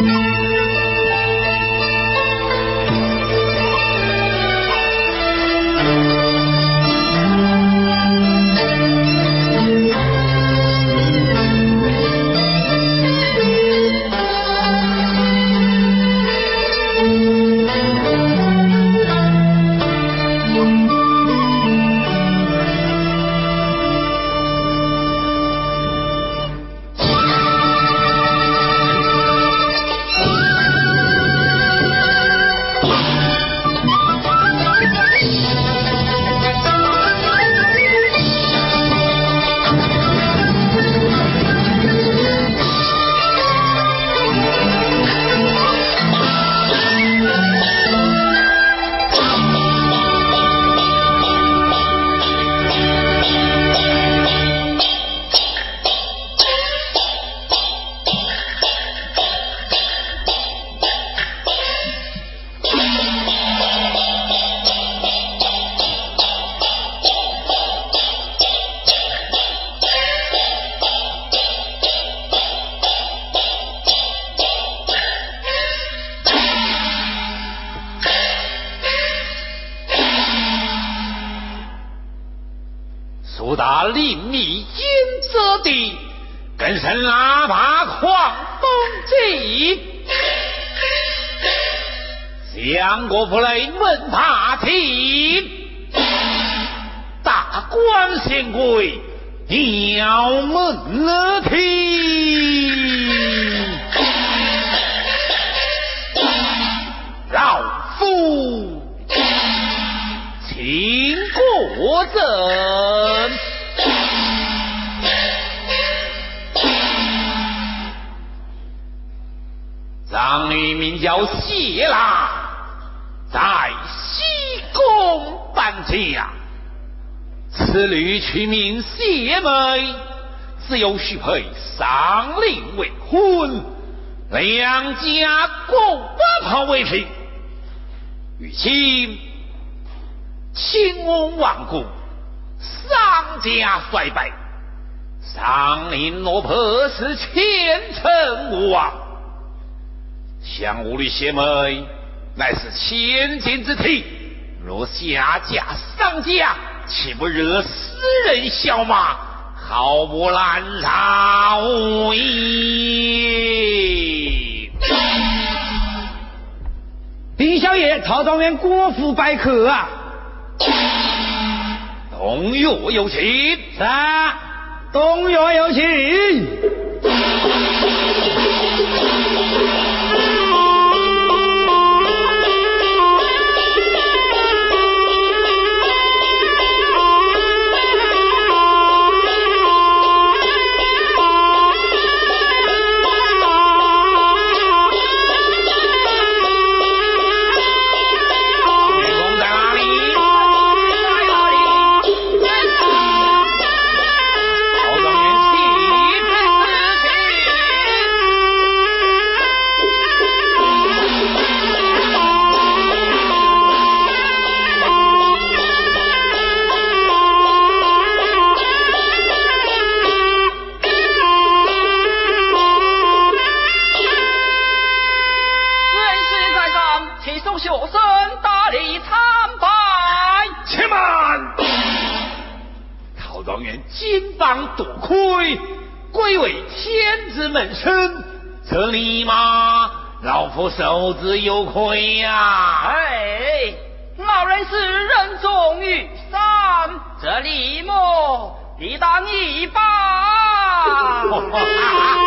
Thank you. 林密金子的跟神喇叭狂风起相国不来问他情大官显贵要门了听老夫请过我者商女名叫谢兰，在西宫搬家。此女取名谢梅，自幼许配上林未婚，两家共不好为聘。与亲，亲王亡故，丧家衰败，上林落魄是千城无望。相武的邪门乃是千金之体，若下嫁上家，岂不惹世？人笑骂，好不难饶矣。丁小爷，曹状元郭府拜客啊！东岳有请。是，东岳有请。多亏贵为天子门生，这尼玛老夫受之有愧呀！哎，老人是人重于山，这李某理当一把。